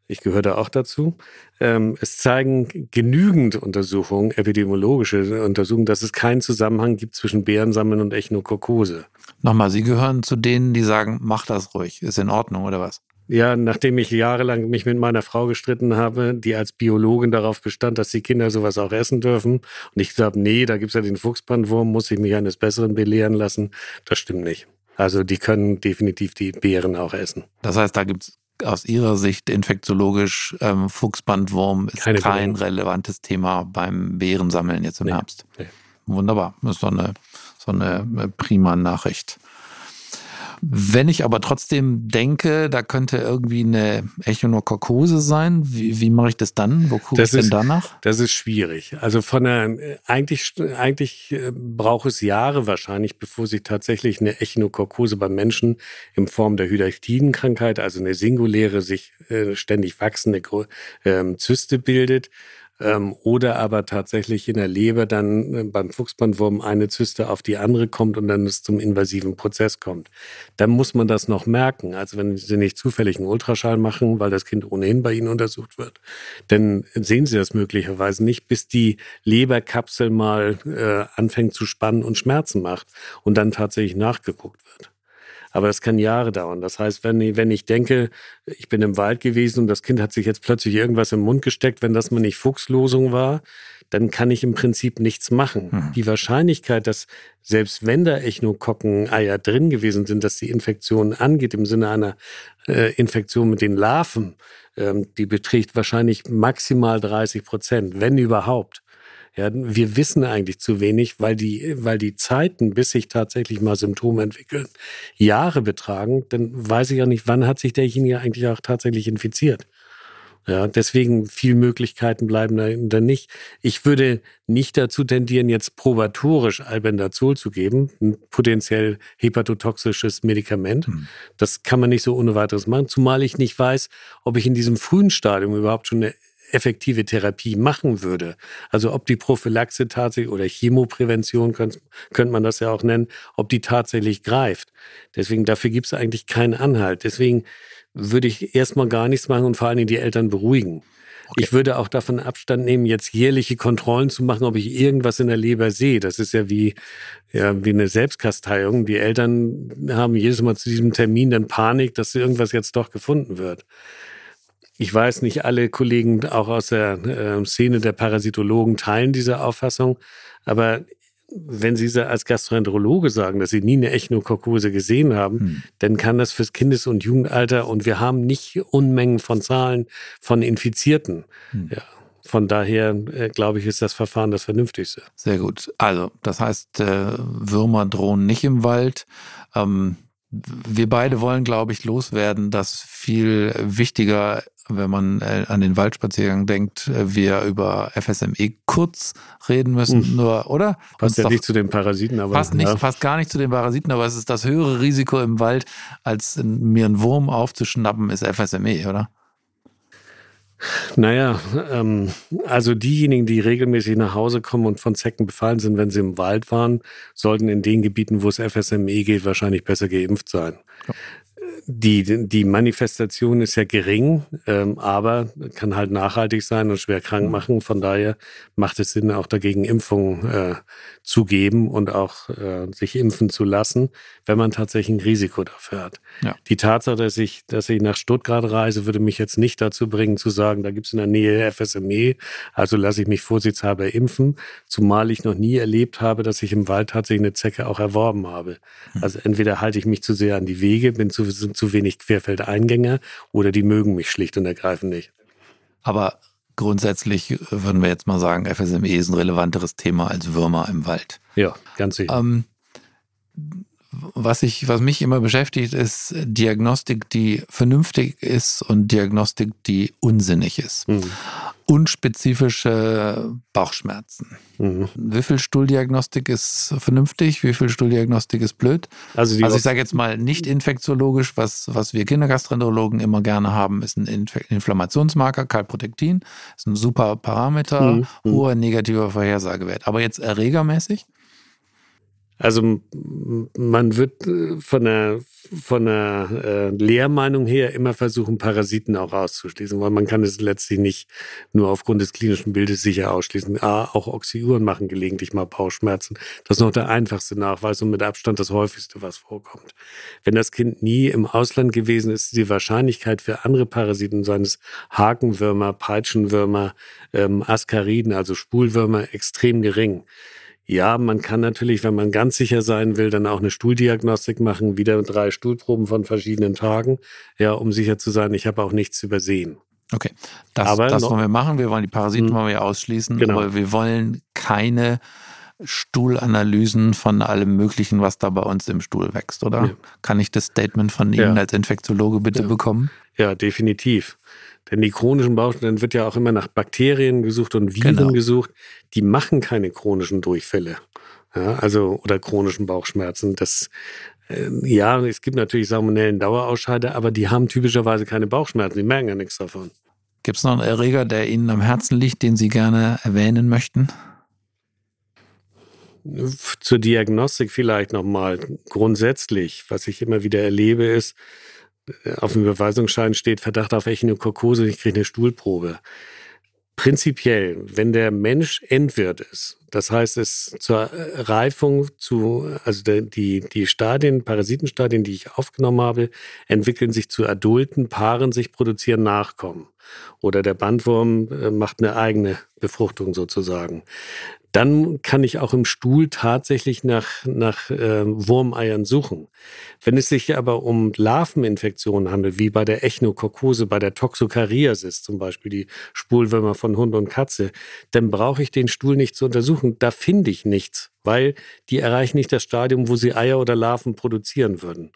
Ich gehöre da auch dazu. Ähm, es zeigen genügend Untersuchungen, epidemiologische Untersuchungen, dass es keinen Zusammenhang gibt zwischen Bärensammeln und Echinokokose. Nochmal, Sie gehören zu denen, die sagen, mach das ruhig, ist in Ordnung oder was? Ja, nachdem ich jahrelang mich mit meiner Frau gestritten habe, die als Biologin darauf bestand, dass die Kinder sowas auch essen dürfen. Und ich gesagt, nee, da gibt's ja den Fuchsbandwurm, muss ich mich eines Besseren belehren lassen. Das stimmt nicht. Also die können definitiv die Beeren auch essen. Das heißt, da gibt's aus Ihrer Sicht infektiologisch ähm, Fuchsbandwurm ist Keine kein Beeren. relevantes Thema beim Beerensammeln jetzt im nee, Herbst. Nee. Wunderbar. Das ist doch eine, so eine äh, prima Nachricht. Wenn ich aber trotzdem denke, da könnte irgendwie eine Echinokokose sein, wie, wie mache ich das dann? Wo gucke ich denn danach? Das ist schwierig. Also von der, eigentlich, eigentlich äh, braucht es Jahre wahrscheinlich, bevor sich tatsächlich eine Echinokokose beim Menschen in Form der Hydatidenkrankheit, also eine singuläre, sich äh, ständig wachsende ähm, Zyste bildet ähm, oder aber tatsächlich in der Leber dann äh, beim Fuchsbandwurm eine Zyste auf die andere kommt und dann es zum invasiven Prozess kommt. Dann muss man das noch merken. Also wenn Sie nicht zufällig einen Ultraschall machen, weil das Kind ohnehin bei Ihnen untersucht wird, dann sehen Sie das möglicherweise nicht, bis die Leberkapsel mal äh, anfängt zu spannen und Schmerzen macht und dann tatsächlich nachgeguckt wird. Aber das kann Jahre dauern. Das heißt, wenn, wenn ich denke, ich bin im Wald gewesen und das Kind hat sich jetzt plötzlich irgendwas im Mund gesteckt, wenn das mal nicht Fuchslosung war, dann kann ich im Prinzip nichts machen. Mhm. Die Wahrscheinlichkeit, dass selbst wenn da Echnokokken-Eier drin gewesen sind, dass die Infektion angeht im Sinne einer äh, Infektion mit den Larven, ähm, die beträgt wahrscheinlich maximal 30 Prozent, wenn überhaupt. Ja, wir wissen eigentlich zu wenig, weil die, weil die Zeiten, bis sich tatsächlich mal Symptome entwickeln, Jahre betragen. Dann weiß ich auch nicht, wann hat sich derjenige eigentlich auch tatsächlich infiziert. Ja, deswegen viel Möglichkeiten bleiben da dann nicht. Ich würde nicht dazu tendieren, jetzt probatorisch Albendazol zu geben, ein potenziell hepatotoxisches Medikament. Hm. Das kann man nicht so ohne weiteres machen, zumal ich nicht weiß, ob ich in diesem frühen Stadium überhaupt schon eine effektive Therapie machen würde. Also ob die Prophylaxe tatsächlich oder Chemoprävention könnte, könnte man das ja auch nennen, ob die tatsächlich greift. Deswegen dafür gibt es eigentlich keinen Anhalt. Deswegen würde ich erstmal gar nichts machen und vor allen Dingen die Eltern beruhigen. Okay. Ich würde auch davon Abstand nehmen, jetzt jährliche Kontrollen zu machen, ob ich irgendwas in der Leber sehe. Das ist ja wie, ja, wie eine Selbstkasteiung. Die Eltern haben jedes Mal zu diesem Termin dann Panik, dass irgendwas jetzt doch gefunden wird. Ich weiß nicht, alle Kollegen auch aus der äh, Szene der Parasitologen teilen diese Auffassung, aber wenn Sie als Gastroenterologe sagen, dass Sie nie eine Echinokokose gesehen haben, hm. dann kann das fürs Kindes- und Jugendalter und wir haben nicht Unmengen von Zahlen von Infizierten. Hm. Ja. Von daher äh, glaube ich, ist das Verfahren das vernünftigste. Sehr gut. Also, das heißt, äh, Würmer drohen nicht im Wald. Ähm, wir beide wollen, glaube ich, loswerden, dass viel wichtiger wenn man äh, an den Waldspaziergang denkt, äh, wir über FSME kurz reden müssen, hm. nur, oder? Passt ja nicht zu den Parasiten, aber. Passt, nicht, ja. passt gar nicht zu den Parasiten, aber es ist das höhere Risiko im Wald, als mir einen Wurm aufzuschnappen, ist FSME, oder? Naja, ähm, also diejenigen, die regelmäßig nach Hause kommen und von Zecken befallen sind, wenn sie im Wald waren, sollten in den Gebieten, wo es FSME geht, wahrscheinlich besser geimpft sein. Ja die, die Manifestation ist ja gering, ähm, aber kann halt nachhaltig sein und schwer krank mhm. machen. Von daher macht es Sinn, auch dagegen Impfungen äh, zu geben und auch äh, sich impfen zu lassen, wenn man tatsächlich ein Risiko dafür hat. Ja. Die Tatsache, dass ich, dass ich nach Stuttgart reise, würde mich jetzt nicht dazu bringen, zu sagen, da gibt es in der Nähe FSME, also lasse ich mich vorsichtshalber impfen, zumal ich noch nie erlebt habe, dass ich im Wald tatsächlich eine Zecke auch erworben habe. Mhm. Also entweder halte ich mich zu sehr an die Wege, bin zu, zu wenig Querfeldeingänger oder die mögen mich schlicht und ergreifend nicht. Aber grundsätzlich würden wir jetzt mal sagen, FSME ist ein relevanteres Thema als Würmer im Wald. Ja, ganz sicher. Ähm, was, ich, was mich immer beschäftigt, ist Diagnostik, die vernünftig ist und Diagnostik, die unsinnig ist. Mhm. Unspezifische Bauchschmerzen. Mhm. Wie viel Stuhldiagnostik ist vernünftig? Wie viel Stuhldiagnostik ist blöd? Also, also ich sage jetzt mal nicht infektiologisch, was, was wir Kindergastroenterologen immer gerne haben, ist ein Inflammationsmarker, Kalprotektin, ist ein super Parameter, mhm. hoher negativer Vorhersagewert. Aber jetzt erregermäßig? Also man wird äh, von der, von der äh, Lehrmeinung her immer versuchen, Parasiten auch auszuschließen, weil man kann es letztlich nicht nur aufgrund des klinischen Bildes sicher ausschließen. A, auch Oxyuren machen gelegentlich mal Bauchschmerzen. Das ist noch der einfachste Nachweis und mit Abstand das häufigste, was vorkommt. Wenn das Kind nie im Ausland gewesen ist, ist die Wahrscheinlichkeit für andere Parasiten, seines Hakenwürmer, Peitschenwürmer, ähm, Askariden, also Spulwürmer, extrem gering. Ja, man kann natürlich, wenn man ganz sicher sein will, dann auch eine Stuhldiagnostik machen, wieder drei Stuhlproben von verschiedenen Tagen, ja, um sicher zu sein, ich habe auch nichts übersehen. Okay, das, aber das wollen wir machen. Wir wollen die Parasiten hm. wollen wir ausschließen, genau. aber wir wollen keine Stuhlanalysen von allem Möglichen, was da bei uns im Stuhl wächst, oder? Ja. Kann ich das Statement von Ihnen ja. als Infektiologe bitte ja. bekommen? Ja, definitiv. Denn die chronischen Bausteine wird ja auch immer nach Bakterien gesucht und Viren genau. gesucht. Die machen keine chronischen Durchfälle. Ja, also, oder chronischen Bauchschmerzen. Das, äh, ja, es gibt natürlich salmonellen Dauerausscheide, aber die haben typischerweise keine Bauchschmerzen. Die merken ja nichts davon. Gibt es noch einen Erreger, der Ihnen am Herzen liegt, den Sie gerne erwähnen möchten? Zur Diagnostik vielleicht nochmal. Grundsätzlich, was ich immer wieder erlebe, ist, auf dem Überweisungsschein steht Verdacht auf Echinokokose, ich kriege eine Stuhlprobe. Prinzipiell, wenn der Mensch Endwirt ist, das heißt, es zur Reifung zu, also die, die Stadien, Parasitenstadien, die ich aufgenommen habe, entwickeln sich zu adulten Paaren, sich produzieren Nachkommen. Oder der Bandwurm äh, macht eine eigene Befruchtung sozusagen dann kann ich auch im Stuhl tatsächlich nach, nach äh, Wurmeiern suchen. Wenn es sich aber um Larveninfektionen handelt, wie bei der Echinokokose, bei der Toxokariasis zum Beispiel, die Spulwürmer von Hund und Katze, dann brauche ich den Stuhl nicht zu untersuchen. Da finde ich nichts weil die erreichen nicht das Stadium, wo sie Eier oder Larven produzieren würden.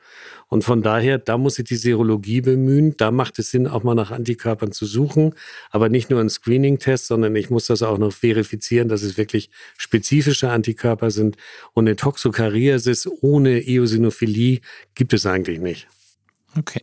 Und von daher, da muss ich die Serologie bemühen. Da macht es Sinn, auch mal nach Antikörpern zu suchen, aber nicht nur ein Screening-Test, sondern ich muss das auch noch verifizieren, dass es wirklich spezifische Antikörper sind. Und eine Toxokariasis ohne Eosinophilie gibt es eigentlich nicht. Okay.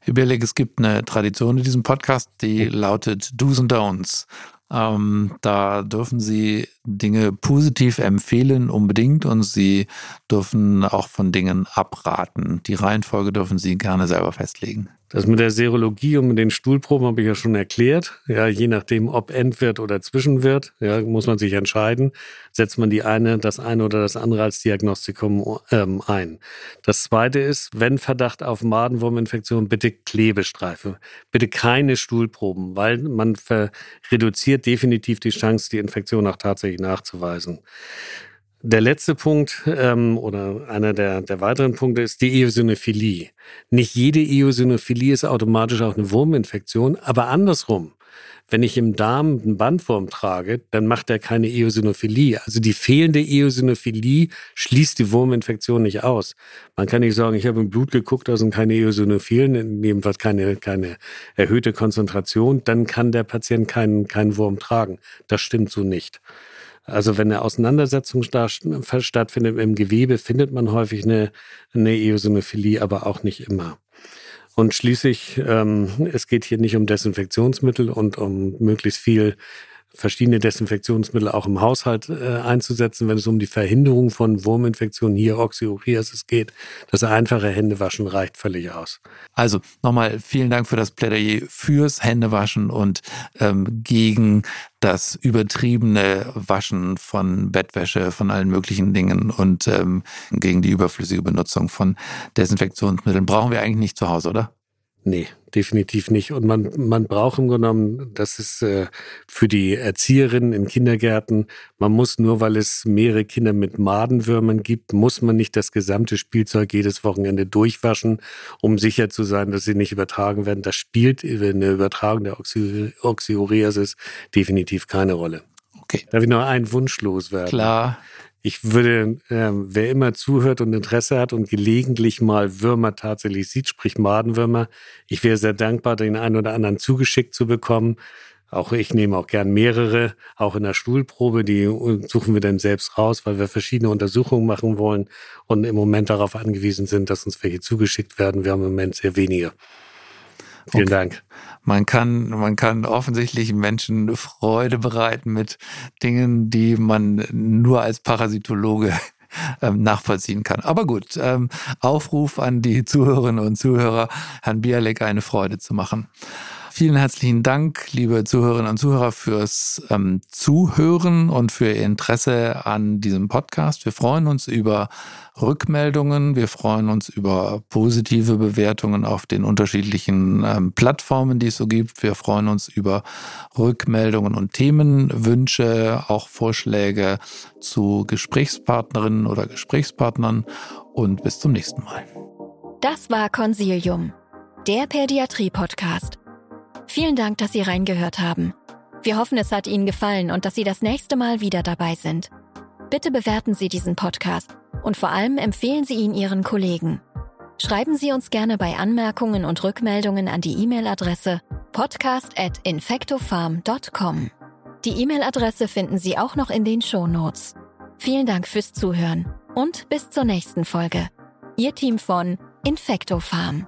Herr Birlig, es gibt eine Tradition in diesem Podcast, die lautet Do's und Don'ts. Ähm, da dürfen Sie Dinge positiv empfehlen, unbedingt, und Sie dürfen auch von Dingen abraten. Die Reihenfolge dürfen Sie gerne selber festlegen. Das mit der Serologie und mit den Stuhlproben habe ich ja schon erklärt. Ja, je nachdem, ob Endwirt oder Zwischenwirt, ja, muss man sich entscheiden. Setzt man die eine, das eine oder das andere als Diagnostikum ähm, ein. Das zweite ist, wenn Verdacht auf Madenwurminfektion, bitte Klebestreife. Bitte keine Stuhlproben, weil man reduziert definitiv die Chance, die Infektion auch tatsächlich nachzuweisen. Der letzte Punkt ähm, oder einer der, der weiteren Punkte ist die Eosinophilie. Nicht jede Eosinophilie ist automatisch auch eine Wurminfektion, aber andersrum. Wenn ich im Darm einen Bandwurm trage, dann macht er keine Eosinophilie. Also die fehlende Eosinophilie schließt die Wurminfektion nicht aus. Man kann nicht sagen, ich habe im Blut geguckt, da sind keine Eosinophilen, jedenfalls keine, keine erhöhte Konzentration, dann kann der Patient keinen, keinen Wurm tragen. Das stimmt so nicht. Also wenn eine Auseinandersetzung stattfindet im Gewebe, findet man häufig eine, eine Eosinophilie, aber auch nicht immer. Und schließlich, ähm, es geht hier nicht um Desinfektionsmittel und um möglichst viel verschiedene Desinfektionsmittel auch im Haushalt äh, einzusetzen, wenn es um die Verhinderung von Wurminfektionen, hier Oxyureasis geht. Das einfache Händewaschen reicht völlig aus. Also nochmal vielen Dank für das Plädoyer fürs Händewaschen und ähm, gegen das übertriebene Waschen von Bettwäsche, von allen möglichen Dingen und ähm, gegen die überflüssige Benutzung von Desinfektionsmitteln. Brauchen wir eigentlich nicht zu Hause, oder? Nee, definitiv nicht. Und man, man braucht im Grunde genommen, das ist äh, für die Erzieherinnen in Kindergärten, man muss nur, weil es mehrere Kinder mit Madenwürmern gibt, muss man nicht das gesamte Spielzeug jedes Wochenende durchwaschen, um sicher zu sein, dass sie nicht übertragen werden. Das spielt eine Übertragung der Oxy Oxyureasis definitiv keine Rolle. Okay. Darf ich noch einen Wunsch loswerden? Klar ich würde, äh, wer immer zuhört und Interesse hat und gelegentlich mal Würmer tatsächlich sieht, sprich Madenwürmer, ich wäre sehr dankbar, den einen oder anderen zugeschickt zu bekommen. Auch ich nehme auch gern mehrere, auch in der Stuhlprobe, die suchen wir dann selbst raus, weil wir verschiedene Untersuchungen machen wollen und im Moment darauf angewiesen sind, dass uns welche zugeschickt werden. Wir haben im Moment sehr wenige. Vielen okay. Dank. Man kann, man kann offensichtlich Menschen Freude bereiten mit Dingen, die man nur als Parasitologe ähm, nachvollziehen kann. Aber gut, ähm, Aufruf an die Zuhörerinnen und Zuhörer, Herrn Bialek eine Freude zu machen. Vielen herzlichen Dank, liebe Zuhörerinnen und Zuhörer, fürs ähm, Zuhören und für Ihr Interesse an diesem Podcast. Wir freuen uns über Rückmeldungen, wir freuen uns über positive Bewertungen auf den unterschiedlichen ähm, Plattformen, die es so gibt. Wir freuen uns über Rückmeldungen und Themenwünsche, auch Vorschläge zu Gesprächspartnerinnen oder Gesprächspartnern und bis zum nächsten Mal. Das war Consilium, der Pädiatrie-Podcast. Vielen Dank, dass Sie reingehört haben. Wir hoffen, es hat Ihnen gefallen und dass Sie das nächste Mal wieder dabei sind. Bitte bewerten Sie diesen Podcast und vor allem empfehlen Sie ihn Ihren Kollegen. Schreiben Sie uns gerne bei Anmerkungen und Rückmeldungen an die E-Mail-Adresse podcast@infectofarm.com. Die E-Mail-Adresse finden Sie auch noch in den Show Notes. Vielen Dank fürs Zuhören und bis zur nächsten Folge. Ihr Team von Infectofarm.